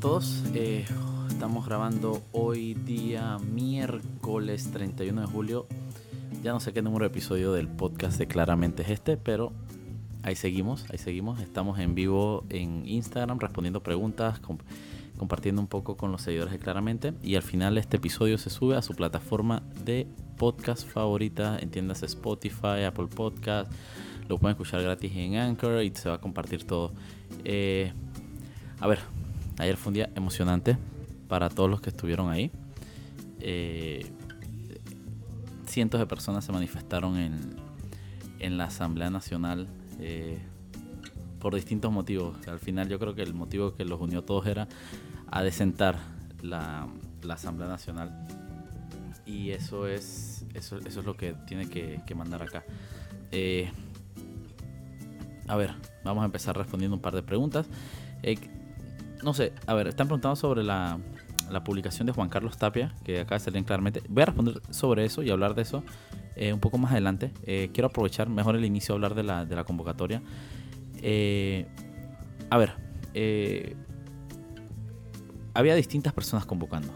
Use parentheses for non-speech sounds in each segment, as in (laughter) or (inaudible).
todos. Eh, estamos grabando hoy día miércoles 31 de julio. Ya no sé qué número de episodio del podcast de claramente es este, pero ahí seguimos, ahí seguimos. Estamos en vivo en Instagram respondiendo preguntas, compartiendo un poco con los seguidores de claramente. Y al final este episodio se sube a su plataforma de podcast favorita, entiendas Spotify, Apple Podcast. Lo pueden escuchar gratis en Anchor y se va a compartir todo. Eh, a ver, Ayer fue un día emocionante para todos los que estuvieron ahí. Eh, cientos de personas se manifestaron en, la Asamblea Nacional eh, por distintos motivos. Al final yo creo que el motivo que los unió todos era a desentar la, Asamblea Nacional. Y eso es, eso, es lo que tiene que, mandar acá. Eh, a ver, vamos a empezar respondiendo un par de preguntas no sé, a ver, están preguntando sobre la, publicación de Juan Carlos Tapia, que acá se leen claramente. Voy a responder sobre eso y hablar de eso eh, un poco más adelante. Eh, quiero aprovechar mejor el inicio a hablar de la, de la convocatoria. Eh, a ver, había distintas personas convocando.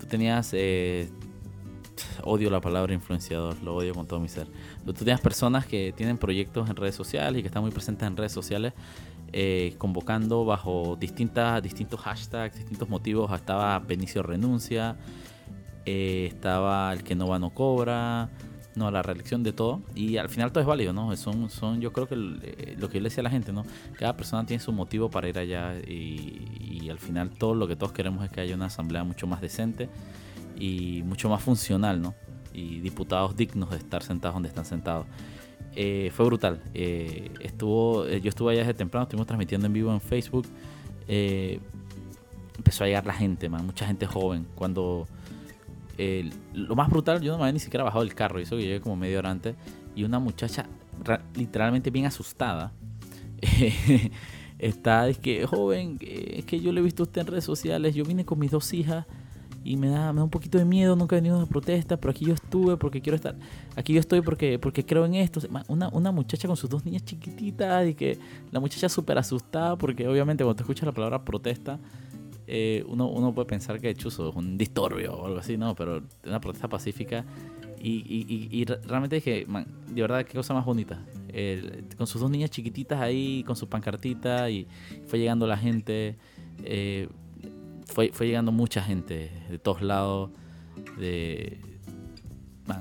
Tú tenías, (sighs) odio la palabra influenciador, lo odio con todo mi ser. Tú tenías personas que tienen proyectos en redes sociales y que están muy presentes en redes sociales eh, convocando bajo distintas, distintos hashtags, distintos motivos. Estaba Benicio renuncia, eh, estaba el que no va no cobra, no la reelección de todo. Y al final todo es válido, ¿no? Son, son yo creo que eh, lo que yo le decía a la gente, ¿no? Cada persona tiene su motivo para ir allá y, y al final todo lo que todos queremos es que haya una asamblea mucho más decente y mucho más funcional, ¿no? Y diputados dignos de estar sentados donde están sentados. Eh, fue brutal. Eh, estuvo, eh, yo estuve allá desde temprano, estuvimos transmitiendo en vivo en Facebook. empezó a llegar la gente, man, mucha gente joven. Cuando lo más brutal, yo no me había ni siquiera bajado del carro, eso que llegué como media hora antes. Y una muchacha literalmente bien asustada. (laughs) está, es que, joven, es que yo le he visto a usted en redes sociales. Yo vine con mis dos hijas y me da, me da un poquito de miedo, nunca he venido a una protesta, pero aquí yo estuve porque quiero estar, aquí yo estoy porque, porque creo en esto. Una, una muchacha con sus dos niñas chiquititas y que la muchacha súper asustada porque obviamente cuando te escuchas la palabra protesta, eh, uno, uno puede pensar que chuzo es un disturbio o algo así, no, pero una protesta pacífica y, y, y, realmente dije, man, de verdad, qué cosa más bonita. con sus dos niñas chiquititas ahí, con su pancartita y fue llegando la gente. Eh, fue, fue llegando mucha gente de todos lados, de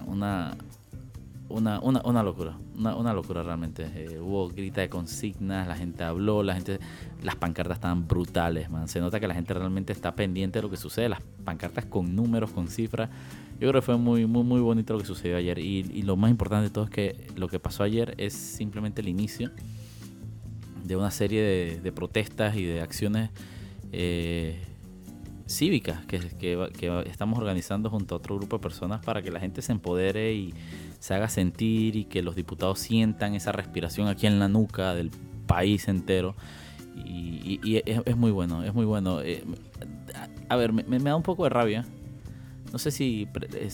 una, una, una, una, locura, una, una locura realmente. Eh, hubo grita de consignas, la gente habló, la gente, las pancartas estaban brutales, man. Se nota que la gente realmente está pendiente de lo que sucede, las pancartas con números, con cifras. Yo creo que fue muy, muy, muy bonito lo que sucedió ayer. Y, y lo más importante de todo es que lo que pasó ayer es simplemente el inicio de una serie de, protestas y de acciones eh, cívicas que, que, estamos organizando junto a otro grupo de personas para que la gente se empodere y se haga sentir y que los diputados sientan esa respiración aquí en la nuca del país entero. Y, es, muy bueno, es muy bueno. Eh, a ver, me, da un poco de rabia. No sé si eh,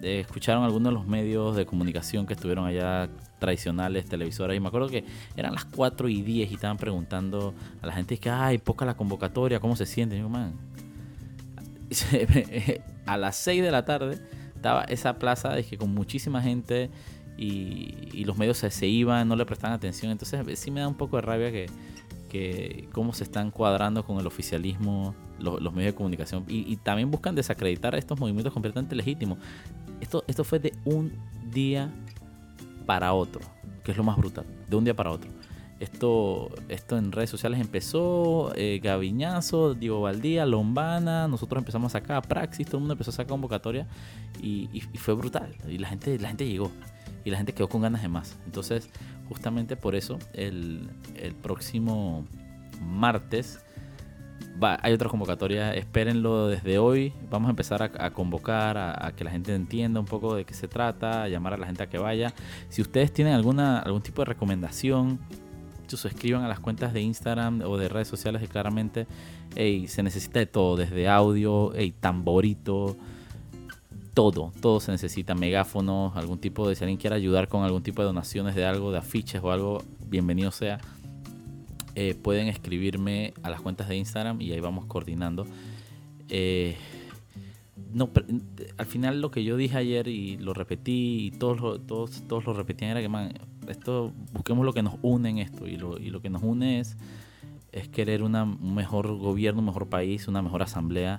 eh, escucharon algunos de los medios de comunicación que estuvieron allá tradicionales, televisoras, y me acuerdo que eran las 4 y 10 y estaban preguntando a la gente que, ay, poca la convocatoria, ¿cómo se sienten? Y yo, man, (laughs) a las 6 de la tarde estaba esa plaza de que con muchísima gente y, los medios se, iban, no le prestaban atención. Entonces sí me da un poco de rabia que, que cómo se están cuadrando con el oficialismo los, medios de comunicación y, también buscan desacreditar estos movimientos completamente legítimos. Esto, esto fue de un día para otro, que es lo más brutal, de un día para otro. Esto, esto en redes sociales empezó, eh, Gaviñazo, Diego Valdía, Lombana, nosotros empezamos a sacar Praxis, todo el mundo empezó a sacar convocatoria y, fue brutal. Y la gente, la gente llegó y la gente quedó con ganas de más. Entonces, justamente por eso, el, próximo martes hay otra convocatoria, espérenlo desde hoy. Vamos a empezar a, convocar, a, que la gente entienda un poco de qué se trata, llamar a la gente a que vaya. Si ustedes tienen alguna, algún tipo de recomendación, se escriban a las cuentas de Instagram o de redes sociales y claramente se necesita de todo, desde audio, tamborito, todo, todo se necesita, megáfonos, algún tipo de, si alguien quiere ayudar con algún tipo de donaciones de algo, de afiches o algo, bienvenido sea. eh, pueden escribirme a las cuentas de Instagram y ahí vamos coordinando. Eh, no, al final lo que yo dije ayer y lo repetí y todos lo, todos, todos lo repetían era que man, esto busquemos lo que nos une en esto y lo, y lo que nos une es, es querer una, un mejor gobierno, un mejor país, una mejor asamblea.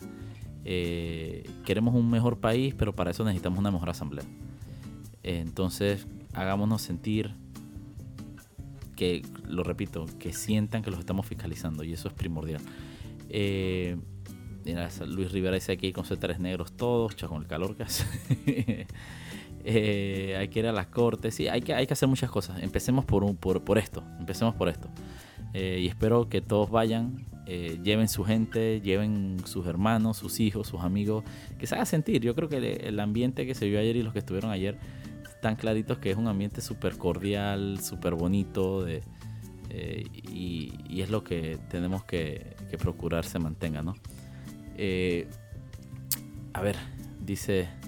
Eh, queremos un mejor país, pero para eso necesitamos una mejor asamblea. entonces, hagámonos sentir que, lo repito, que sientan que los estamos fiscalizando y eso es primordial. Eh, Luis Rivera dice aquí con tres negros todos, con el calor que hace. (laughs) Eh, hay que ir a las cortes, sí, hay que, hay que hacer muchas cosas. Empecemos por, un, por, por esto, empecemos por esto. Eh, y espero que todos vayan, eh, lleven su gente, lleven sus hermanos, sus hijos, sus amigos, que se haga sentir. Yo creo que el ambiente que se vio ayer y los que estuvieron ayer están claritos que es un ambiente súper cordial, súper bonito y, y, es lo que tenemos que, que procurar se mantenga, ¿no? A ver, dice.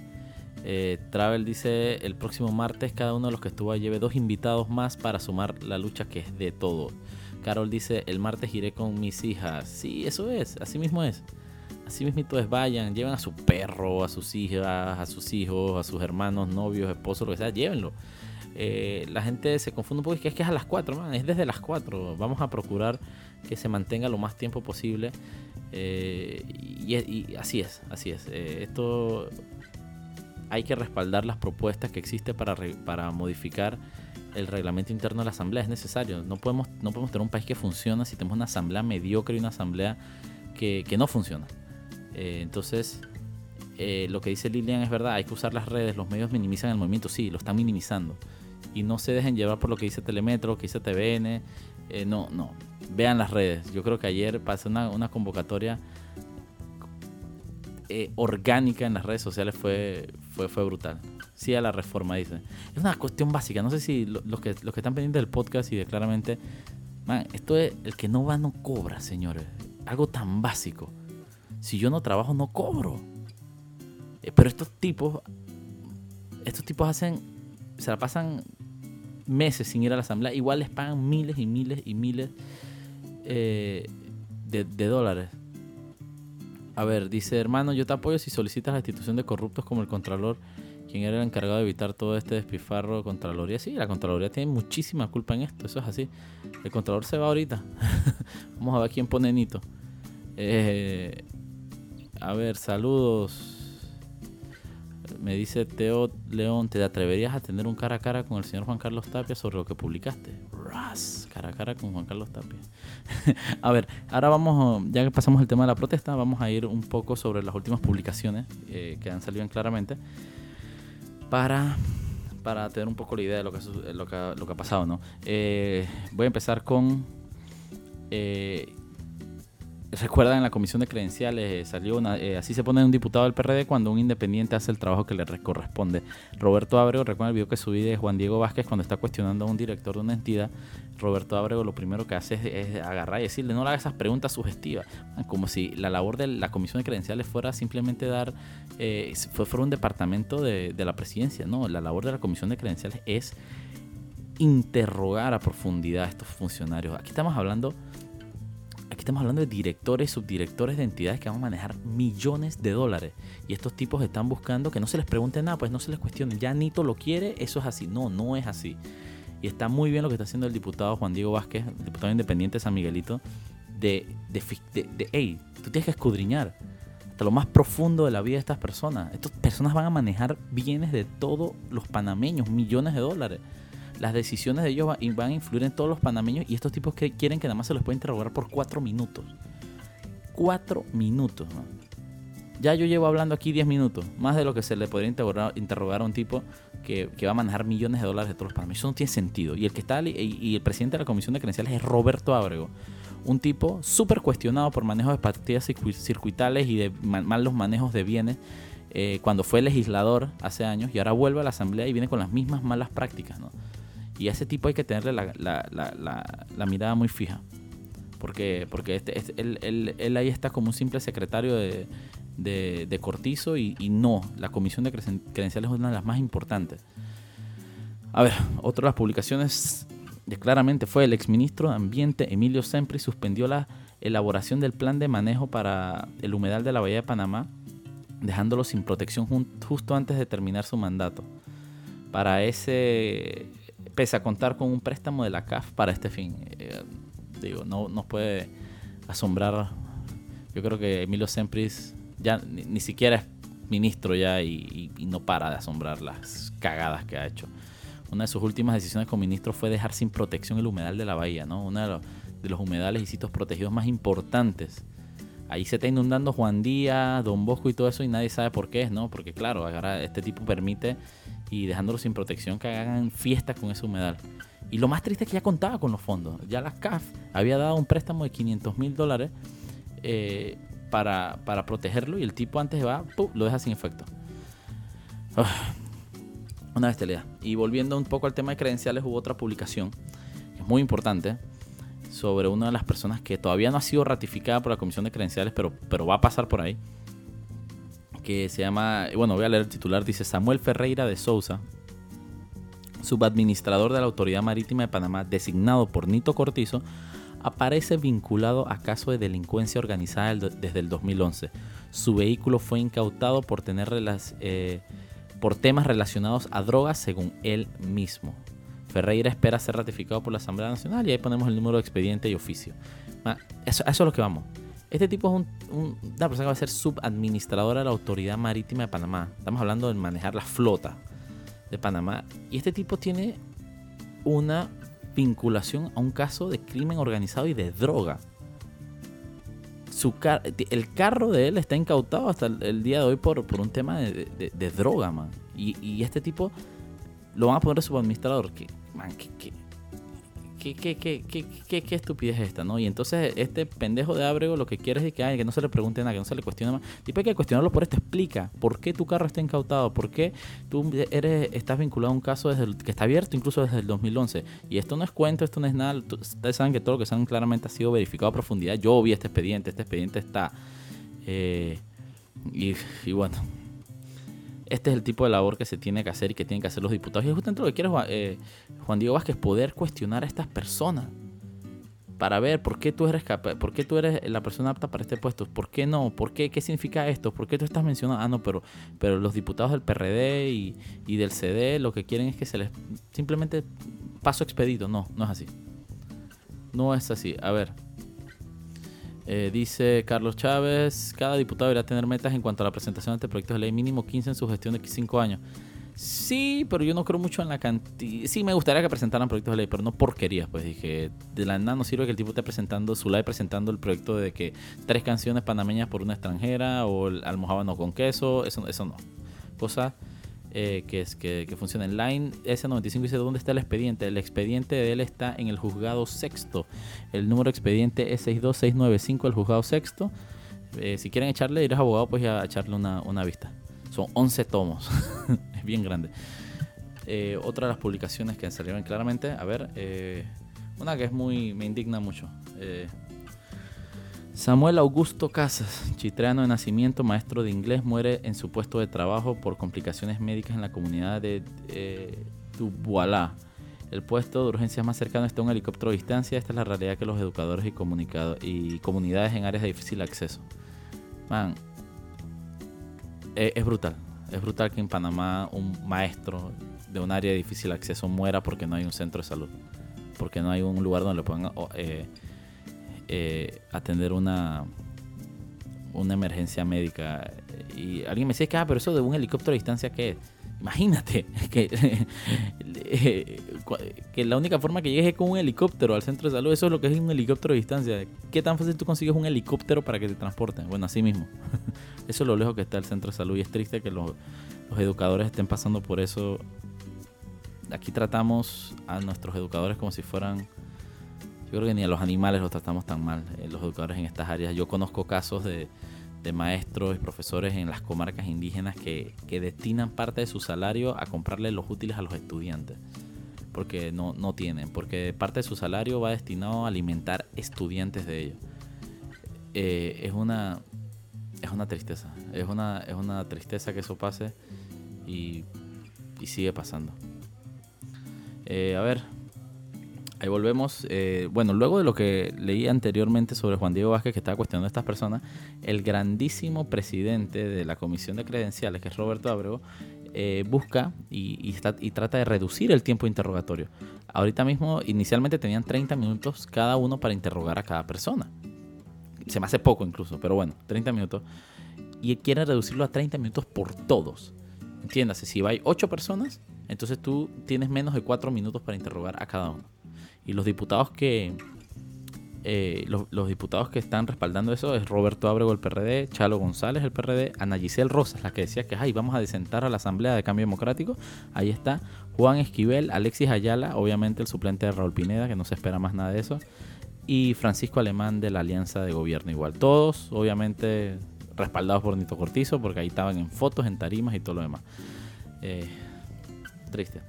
Eh, Travel dice: el próximo martes, cada uno de los que estuvo lleve dos invitados más para sumar la lucha que es de todo. Carol dice: el martes iré con mis hijas. Sí, eso es, así mismo es. Así mismo es, vayan, lleven a su perro, a sus hijas, a sus hijos, a sus hermanos, novios, esposos, lo que sea, llévenlo. Eh, la gente se confunde un poco, es que es, que es a las 4, man, es desde las 4. Vamos a procurar que se mantenga lo más tiempo posible. Eh, y, así es, así es. Esto hay que respaldar las propuestas que existen para, para modificar el reglamento interno de la asamblea. Es necesario. No podemos, no podemos tener un país que funciona si tenemos una asamblea mediocre y una asamblea que, no funciona. Eh, entonces, lo que dice Lilian es verdad. Hay que usar las redes. Los medios minimizan el movimiento. Sí, lo están minimizando. Y no se dejen llevar por lo que dice Telemetro, que dice TVN. no, no vean las redes. Yo creo que ayer pasó una, convocatoria eh, orgánica en las redes sociales, fue, fue, fue brutal. Sí a la reforma, dice. Es una cuestión básica. No sé si los que, los que están pendientes del podcast y de claramente... Man, esto es el que no va no cobra, señores. Algo tan básico. Si yo no trabajo, no cobro. Eh, pero estos tipos, estos tipos hacen, se la pasan meses sin ir a la asamblea. Igual les pagan miles y miles y miles eh, de, dólares. A ver, dice hermano, yo te apoyo si solicitas la institución de corruptos como el Contralor, quien era el encargado de evitar todo este despifarro de Contraloría. Sí, la Contraloría tiene muchísima culpa en esto, eso es así. El Contralor se va ahorita. (laughs) Vamos a ver quién pone Nito. Eh, a ver, saludos. Me dice Teo León, ¿te atreverías a tener un cara a cara con el señor Juan Carlos Tapia sobre lo que publicaste? Ras, cara a cara con Juan Carlos Tapia. (laughs) a ver, ahora vamos, ya que pasamos el tema de la protesta, vamos a ir un poco sobre las últimas publicaciones eh, que han salido claramente para, para tener un poco la idea de lo que, lo que, lo que ha pasado. ¿no? Eh, voy a empezar con eh, recuerdan en la comisión de credenciales eh, salió una, eh, así se pone un diputado del PRD cuando un independiente hace el trabajo que le corresponde. Roberto Ábrego, recuerda el video que subí de Juan Diego Vázquez cuando está cuestionando a un director de una entidad. Roberto Ábrego lo primero que hace es, agarrar y decirle no le hagas esas preguntas sugestivas, como si la labor de la comisión de credenciales fuera simplemente dar, eh, fuera un departamento de, de la presidencia. No, la labor de la comisión de credenciales es interrogar a profundidad a estos funcionarios. Aquí estamos hablando Aquí estamos hablando de directores, subdirectores de entidades que van a manejar millones de dólares. Y estos tipos están buscando que no se les pregunte nada, pues no se les cuestione. Ya Nito lo quiere, eso es así. No, no es así. Y está muy bien lo que está haciendo el diputado Juan Diego Vázquez, diputado independiente de San Miguelito, de, de, de, de hey, tú tienes que escudriñar hasta lo más profundo de la vida de estas personas. Estas personas van a manejar bienes de todos los panameños, millones de dólares las decisiones de ellos van a influir en todos los panameños y estos tipos que quieren que nada más se los pueda interrogar por cuatro minutos. Cuatro minutos. Ya yo llevo hablando aquí diez minutos, más de lo que se le podría interrogar, a un tipo que, va a manejar millones de dólares de todos los panameños. Eso no tiene sentido. Y el que está y, el presidente de la Comisión de Credenciales es Roberto Ábrego. Un tipo súper cuestionado por manejos de partidas circuitales y de malos manejos de bienes eh, cuando fue legislador hace años y ahora vuelve a la Asamblea y viene con las mismas malas prácticas. ¿no? Y a ese tipo hay que tenerle la, mirada muy fija. Porque, porque este, este él, ahí está como un simple secretario de, Cortizo y, no, la comisión de credenciales es una de las más importantes. A ver, otra de las publicaciones claramente fue el exministro de Ambiente Emilio Sempri suspendió la elaboración del plan de manejo para el humedal de la Bahía de Panamá, dejándolo sin protección justo antes de terminar su mandato. Para ese, pese a contar con un préstamo de la CAF para este fin. Eh, digo, no nos puede asombrar. Yo creo que Emilio Sempris ya ni, siquiera es ministro ya y, no para de asombrar las cagadas que ha hecho. Una de sus últimas decisiones como ministro fue dejar sin protección el humedal de la bahía, ¿no? Uno de los humedales y sitios protegidos más importantes. Ahí se está inundando Juan Díaz, Don Bosco y todo eso y nadie sabe por qué ¿no? Porque claro, ahora este tipo permite y dejándolo sin protección que hagan fiestas con ese humedal. Y lo más triste es que ya contaba con los fondos. Ya la CAF había dado un préstamo de 500 mil dólares eh, para, protegerlo y el tipo antes va, lo deja sin efecto. una bestialidad. Y volviendo un poco al tema de credenciales, hubo otra publicación, que es muy importante, sobre una de las personas que todavía no ha sido ratificada por la Comisión de Credenciales, pero, pero va a pasar por ahí. Que se llama, bueno, voy a leer el titular, dice Samuel Ferreira de Souza, subadministrador de la Autoridad Marítima de Panamá, designado por Nito Cortizo, aparece vinculado a caso de delincuencia organizada desde el 2011. Su vehículo fue incautado por tener eh, por temas relacionados a drogas, según él mismo. Ferreira espera ser ratificado por la Asamblea Nacional y ahí ponemos el número de expediente y oficio. Eso, es lo que vamos. Este tipo es una persona que va a ser subadministradora de la Autoridad Marítima de Panamá. Estamos hablando de manejar la flota de Panamá. Y este tipo tiene una vinculación a un caso de crimen organizado y de droga. El carro de él está incautado hasta el, día de hoy por, un tema de, droga, man. Y, este tipo lo van a poner subadministrador. Man, ¿qué, qué, qué, qué, estupidez es esta, ¿no? Y entonces este pendejo de Abrego lo que quiere es que, ay, que no se le pregunte nada, que no se le cuestione más. Y hay que cuestionarlo por esto. Explica por qué tu carro está incautado, por qué tú eres, estás vinculado a un caso desde que está abierto incluso desde el 2011. Y esto no es cuento, esto no es nada. Ustedes saben que todo lo que saben claramente ha sido verificado a profundidad. Yo vi este expediente, este expediente está... Eh, y, y bueno, este es el tipo de labor que se tiene que hacer y que tienen que hacer los diputados. Y es justamente lo que quiere eh, Juan, Diego Vázquez, poder cuestionar a estas personas para ver por qué tú eres por qué tú eres la persona apta para este puesto, por qué no, por qué, qué significa esto, por qué tú estás mencionando, ah no, pero, pero los diputados del PRD y, y del CD lo que quieren es que se les simplemente paso expedito, no, no es así. No es así. A ver, eh, dice Carlos Chávez, cada diputado deberá tener metas en cuanto a la presentación de este proyecto de ley, mínimo 15 en su gestión de 5 años. Sí, pero yo no creo mucho en la cantidad. Sí, me gustaría que presentaran proyectos de ley, pero no porquerías. Pues dije, de la nada no sirve que el tipo esté presentando, su ley presentando el proyecto de que tres canciones panameñas por una extranjera o el almohábano con queso. Eso, eso no. Cosa eh, que, es, que, que, funciona en Line S95 dice dónde está el expediente. El expediente de él está en el juzgado sexto. El número expediente es 62695, el juzgado sexto. Eh, si quieren echarle, ir a abogado, pues ya echarle una, una vista. Son 11 tomos. (laughs) es bien grande. Eh, otra de las publicaciones que salieron claramente, a ver, una que es muy, me indigna mucho. Samuel Augusto Casas, chitreano de nacimiento, maestro de inglés, muere en su puesto de trabajo por complicaciones médicas en la comunidad de eh, El puesto de urgencia más cercano está a un helicóptero de distancia. Esta es la realidad que los educadores y, comunidades en áreas de difícil acceso. Man, eh, es brutal. Es brutal que en Panamá un maestro de un área de difícil acceso muera porque no hay un centro de salud. Porque no hay un lugar donde le puedan eh, eh, atender una, una emergencia médica. Y alguien me decía que, ah, pero eso de un helicóptero a distancia, ¿qué Imagínate (laughs) que, (laughs) que la única forma que llegues es con un helicóptero al centro de salud. Eso es lo que es un helicóptero a distancia. ¿Qué tan fácil tú consigues un helicóptero para que te transporten? Bueno, así mismo. (laughs) Eso es lo lejos que está el centro de salud y es triste que los, los educadores estén pasando por eso. Aquí tratamos a nuestros educadores como si fueran yo creo que ni a los animales los tratamos tan mal, eh, los educadores en estas áreas. Yo conozco casos de, maestros y profesores en las comarcas indígenas que, destinan parte de su salario a comprarle los útiles a los estudiantes. Porque no, no tienen, porque parte de su salario va destinado a alimentar estudiantes de ellos. Eh, es una es una tristeza. Es una, es una tristeza que eso pase y, sigue pasando. Eh, a ver, Ahí volvemos. Eh, bueno, luego de lo que leí anteriormente sobre Juan Diego Vázquez, que estaba cuestionando a estas personas, el grandísimo presidente de la Comisión de Credenciales, que es Roberto Abrego, eh, busca y, y, trata de reducir el tiempo de interrogatorio. Ahorita mismo, inicialmente tenían 30 minutos cada uno para interrogar a cada persona. Se me hace poco incluso, pero bueno, 30 minutos. Y quiere reducirlo a 30 minutos por todos. Entiéndase, si hay 8 personas, entonces tú tienes menos de 4 minutos para interrogar a cada uno. Y los diputados que, eh, los, diputados que están respaldando eso es Roberto Ábrego, el PRD, Chalo González, el PRD, Ana Giselle Rosas, la que decía que ay, vamos a desentar a la Asamblea de Cambio Democrático. Ahí está. Juan Esquivel, Alexis Ayala, obviamente el suplente de Raúl Pineda, que no se espera más nada de eso. Y Francisco Alemán de la Alianza de Gobierno, igual. Todos, obviamente, respaldados por Nito Cortizo, porque ahí estaban en fotos, en tarimas y todo lo demás. Eh, triste.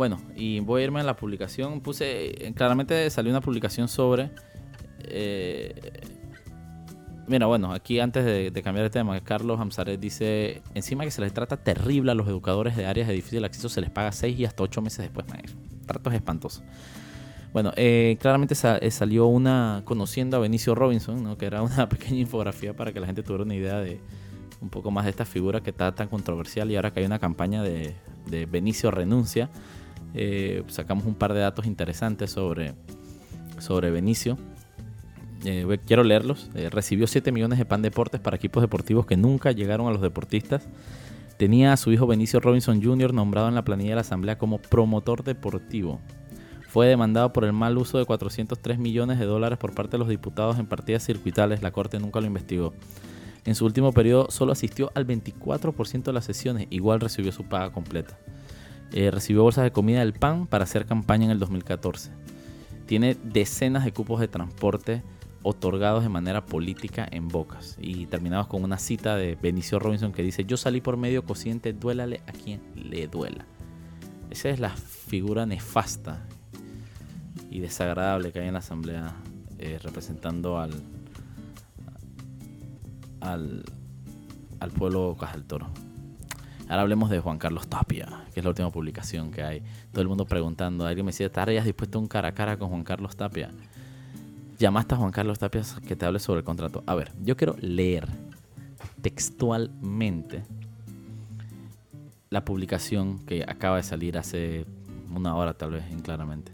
Bueno, y voy a irme a la publicación. Puse, eh, claramente salió una publicación sobre... Eh, mira, bueno, aquí antes de, cambiar de tema, Carlos Hamzaret dice, encima que se les trata terrible a los educadores de áreas de difícil acceso, se les paga 6 y hasta 8 meses después. Tratos espantosos. Bueno, eh, claramente salió una conociendo a Benicio Robinson, ¿no? que era una (laughs) pequeña infografía para que la gente tuviera una idea de un poco más de esta figura que está tan controversial y ahora que hay una campaña de, de Benicio renuncia. Eh, sacamos un par de datos interesantes sobre, sobre Benicio. Eh, quiero leerlos. Eh, recibió 7 millones de pan deportes para equipos deportivos que nunca llegaron a los deportistas. Tenía a su hijo Benicio Robinson Jr. nombrado en la planilla de la Asamblea como promotor deportivo. Fue demandado por el mal uso de 403 millones de dólares por parte de los diputados en partidas circuitales. La Corte nunca lo investigó. En su último periodo solo asistió al 24% de las sesiones, igual recibió su paga completa. Eh, recibió bolsas de comida del PAN para hacer campaña en el 2014. Tiene decenas de cupos de transporte otorgados de manera política en Bocas. Y terminamos con una cita de Benicio Robinson que dice, yo salí por medio cociente, duélale a quien le duela. Esa es la figura nefasta y desagradable que hay en la Asamblea eh, representando al, al, al pueblo Caja del Toro. Ahora hablemos de Juan Carlos Tapia, que es la última publicación que hay. Todo el mundo preguntando. Alguien me decía, ¿estarías dispuesto un cara a cara con Juan Carlos Tapia? Llamaste a Juan Carlos Tapia que te hable sobre el contrato. A ver, yo quiero leer textualmente la publicación que acaba de salir hace una hora tal vez, claramente.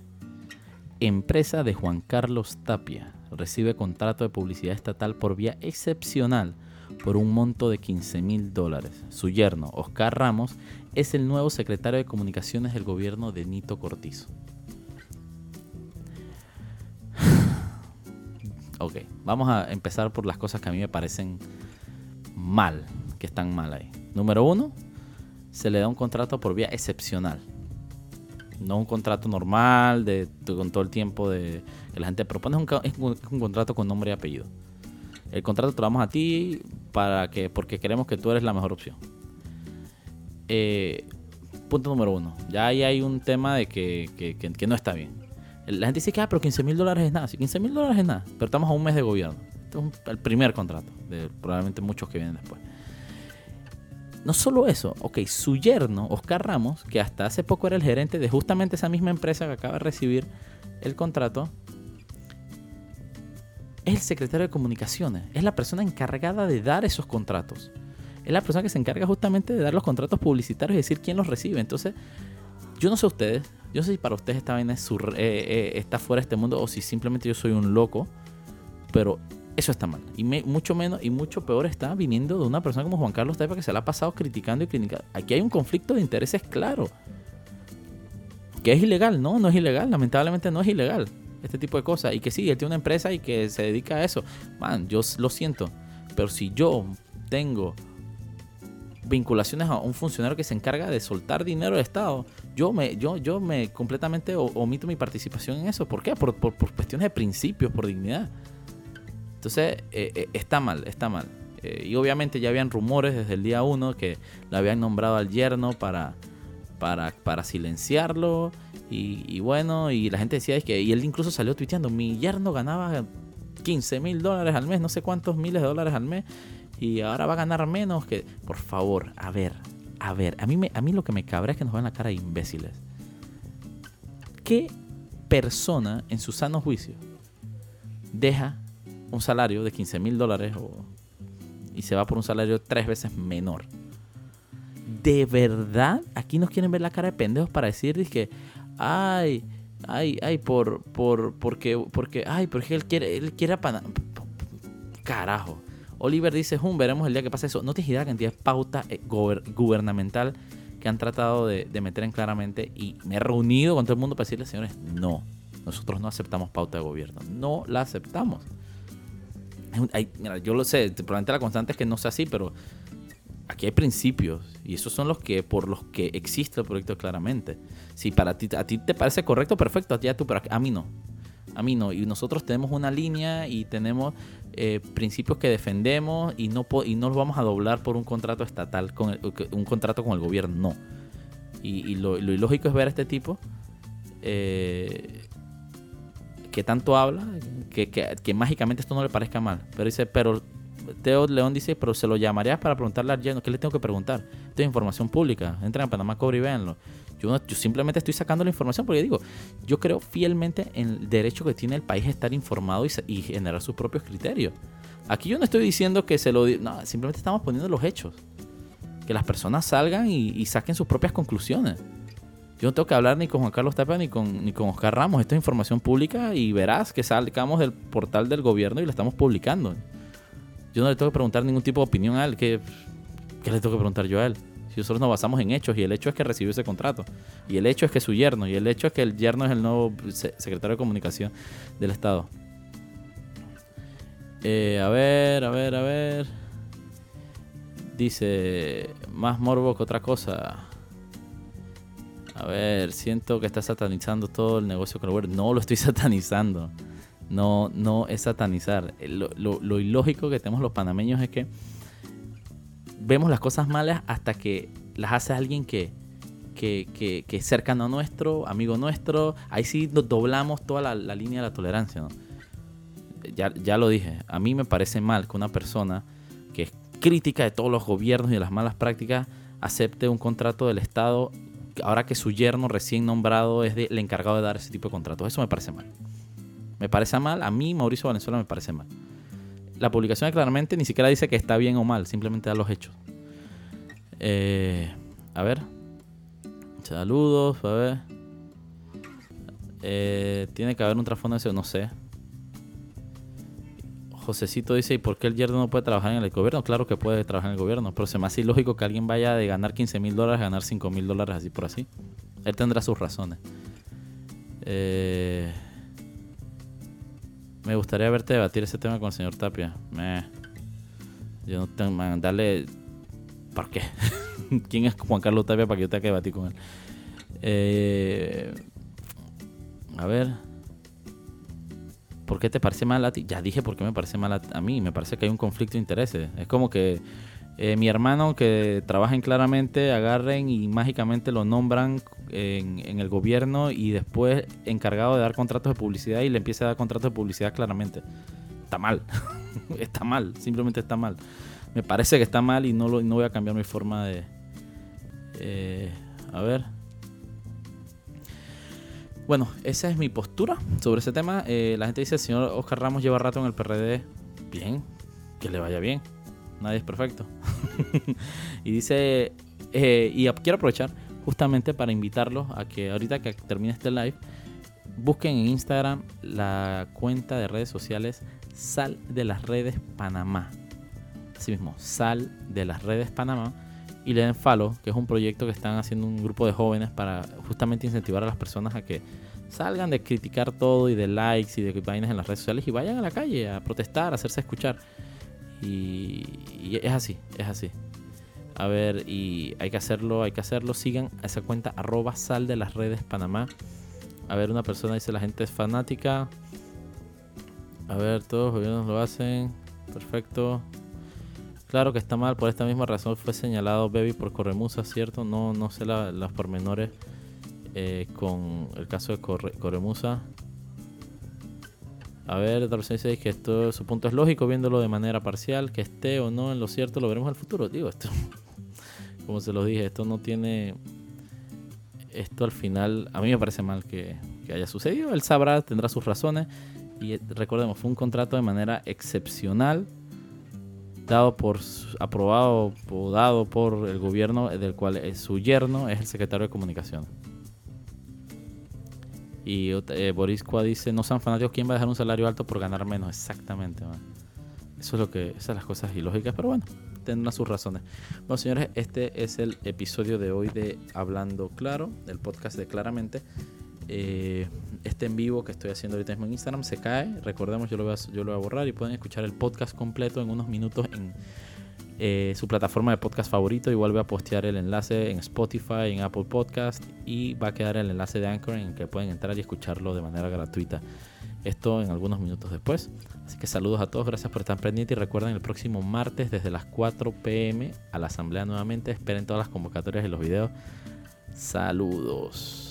Empresa de Juan Carlos Tapia recibe contrato de publicidad estatal por vía excepcional por un monto de 15 mil dólares. Su yerno, Oscar Ramos, es el nuevo secretario de Comunicaciones del gobierno de Nito Cortizo. (sighs) ok, vamos a empezar por las cosas que a mí me parecen mal, que están mal ahí. Número uno, se le da un contrato por vía excepcional. No un contrato normal de, con todo el tiempo de que la gente propone, es un contrato con nombre y apellido. El contrato te lo damos a ti para que, porque queremos que tú eres la mejor opción. Eh, punto número uno. Ya ahí hay un tema de que, que, no está bien. La gente dice que, ah, pero 15 mil dólares es nada. Sí, 15 mil dólares es nada. Pero estamos a un mes de gobierno. Este es el primer contrato. Probablemente muchos que vienen después. No solo eso, ok, su yerno, Oscar Ramos, que hasta hace poco era el gerente de justamente esa misma empresa que acaba de recibir el contrato, es el secretario de comunicaciones, es la persona encargada de dar esos contratos. Es la persona que se encarga justamente de dar los contratos publicitarios y decir quién los recibe. Entonces, yo no sé ustedes, yo no sé si para ustedes esta vaina eh, eh, está fuera de este mundo o si simplemente yo soy un loco, pero eso está mal. Y mucho menos y mucho peor está viniendo de una persona como Juan Carlos Taipa que se la ha pasado criticando y criticando. Aquí hay un conflicto de intereses claro. Que es ilegal, no, no es ilegal, lamentablemente no es ilegal este tipo de cosas. Y que sí, él tiene una empresa y que se dedica a eso. Man, yo lo siento. Pero si yo tengo vinculaciones a un funcionario que se encarga de soltar dinero del Estado, yo me, yo, yo me completamente omito mi participación en eso. ¿Por qué? Por, por, cuestiones de principios, por dignidad. Entonces, eh, eh, está mal, está mal. Eh, y obviamente ya habían rumores desde el día uno que le habían nombrado al yerno para, para, para silenciarlo y, bueno, y la gente decía es que, y él incluso salió tuiteando, mi yerno ganaba 15 mil dólares al mes, no sé cuántos miles de dólares al mes, y ahora va a ganar menos que, por favor, a ver, a ver, a mí, a mí lo que me cabra es que nos ven la cara de imbéciles. ¿Qué persona en su sano juicio deja un salario de 15 mil dólares y se va por un salario tres veces menor? ¿De verdad aquí nos quieren ver la cara de pendejos para decir que, ay, ay, ay, por, por, porque, porque, ay, porque él quiere, él quiere Carajo. Oliver dice, hum, veremos el día que pasa eso. No te idea la cantidad de pauta eh, gubernamental que han tratado de, meter en claramente y me he reunido con todo el mundo para decirle, señores, no, nosotros no aceptamos pauta de gobierno. No la aceptamos. mira, yo lo sé, probablemente la constante es que no sea así, pero aquí hay principios y esos son los que por los que existe el proyecto claramente. Si para ti a ti te parece correcto, perfecto, a ti a tú, pero a mí no. A mí no. Y nosotros tenemos una línea y tenemos eh, principios que defendemos y no, y no los vamos a doblar por un contrato estatal, con un contrato con el gobierno. No. Y, lo, ilógico es ver a este tipo eh, que tanto habla, que, que, mágicamente esto no le parezca mal. Pero dice, pero Teo León dice, pero se lo llamarías para preguntarle al lleno. ¿Qué le tengo que preguntar? Esto es información pública. Entren a Panamá Cobre y véanlo. Yo, simplemente estoy sacando la información porque digo, yo creo fielmente en el derecho que tiene el país a estar informado y, generar sus propios criterios. Aquí yo no estoy diciendo que se lo... No, simplemente estamos poniendo los hechos. Que las personas salgan y, saquen sus propias conclusiones. Yo no tengo que hablar ni con Juan Carlos Tapia ni con, ni con Oscar Ramos. Esto es información pública y verás que sacamos del portal del gobierno y lo estamos publicando. Yo no le tengo que preguntar ningún tipo de opinión a él. ¿Qué, le tengo que preguntar yo a él? nosotros nos basamos en hechos y el hecho es que recibió ese contrato. Y el hecho es que su yerno. Y el hecho es que el yerno es el nuevo secretario de comunicación del Estado. Eh, a ver, a ver, a ver. Dice, más morbo que otra cosa. A ver, siento que está satanizando todo el negocio con No lo estoy (laughs) satanizando. No, no es satanizar. Lo, lo ilógico que tenemos los panameños es que vemos las cosas malas hasta que las hace alguien que, que, es cercano a nuestro, amigo nuestro. Ahí sí doblamos toda la, línea de la tolerancia. Ya, ya, lo dije, a mí me parece mal que una persona que es crítica de todos los gobiernos y de las malas prácticas acepte un contrato del Estado ahora que su yerno recién nombrado es el encargado de dar ese tipo de contratos. Eso me parece mal. Me parece mal, a mí, Mauricio Valenzuela, me parece mal la publicación claramente ni siquiera dice que está bien o mal, simplemente da los hechos. Eh, a ver. Saludos, a ver. Eh, tiene que haber un trasfondo eso, no sé. Josecito dice, ¿y por qué el yerno no puede trabajar en el gobierno? Claro que puede trabajar en el gobierno, pero se me hace ilógico que alguien vaya de ganar 15 mil dólares a ganar 5 mil dólares así por así. Él tendrá sus razones. Eh, me gustaría verte debatir ese tema con el señor Tapia. yo no tengo que darle. ¿Por qué? (laughs) ¿Quién es Juan Carlos Tapia para que yo tenga que debatir con él? Eh, a ver. ¿Por qué te parece mal a ti? Ya dije por qué me parece mal a, mí. Me parece que hay un conflicto de intereses. Es como que eh, mi hermano que trabajen claramente agarren y mágicamente lo nombran en, el gobierno y después encargado de dar contratos de publicidad y le empieza a dar contratos de publicidad claramente. Está mal. (laughs) está mal. Simplemente está mal. Me parece que está mal y no, lo, no voy a cambiar mi forma de... Eh, a ver. Bueno, esa es mi postura sobre ese tema. Eh, la gente dice, el señor Oscar Ramos lleva rato en el PRD. Bien, que le vaya bien. Nadie es perfecto. (laughs) y dice, eh, y quiero aprovechar justamente para invitarlos a que ahorita que termine este live, busquen en Instagram la cuenta de redes sociales Sal de las Redes Panamá. Así mismo, Sal de las Redes Panamá. Y le den follow, que es un proyecto que están haciendo un grupo de jóvenes para justamente incentivar a las personas a que salgan de criticar todo y de likes y de vainas en las redes sociales y vayan a la calle a protestar, a hacerse escuchar. Y, es así, es así. A ver, y hay que hacerlo, hay que hacerlo. Sigan a esa cuenta arroba sal de las redes Panamá. A ver, una persona dice la gente es fanática. A ver, todos los gobiernos lo hacen. Perfecto. Claro que está mal, por esta misma razón fue señalado Baby por Corremusa, ¿cierto? No, no sé los pormenores eh, con el caso de Corremusa. A ver, dice que esto, su punto es lógico viéndolo de manera parcial, que esté o no en lo cierto, lo veremos en el futuro. Digo, esto (laughs) como se los dije, esto no tiene. Esto al final, a mí me parece mal que haya sucedido. Él sabrá, tendrá sus razones. Y recordemos, fue un contrato de manera excepcional, dado por, aprobado o dado por el gobierno del cual su yerno es el secretario de comunicación. Y eh, Boris Kwa dice, no sean fanáticos, ¿quién va a dejar un salario alto por ganar menos? Exactamente, Eso es lo que, esas son las cosas ilógicas, pero bueno, tendrán sus razones. Bueno, señores, este es el episodio de hoy de Hablando Claro, del podcast de Claramente. Eh, este en vivo que estoy haciendo ahorita mismo en Instagram se cae. Recordemos, yo lo, voy a, yo lo voy a borrar y pueden escuchar el podcast completo en unos minutos en eh, su plataforma de podcast favorito. Igual voy a postear el enlace en Spotify, en Apple Podcast y va a quedar el enlace de Anchor en el que pueden entrar y escucharlo de manera gratuita. Esto en algunos minutos después. Así que saludos a todos, gracias por estar pendientes y recuerden el próximo martes desde las 4 pm a la asamblea nuevamente. Esperen todas las convocatorias y los videos. Saludos.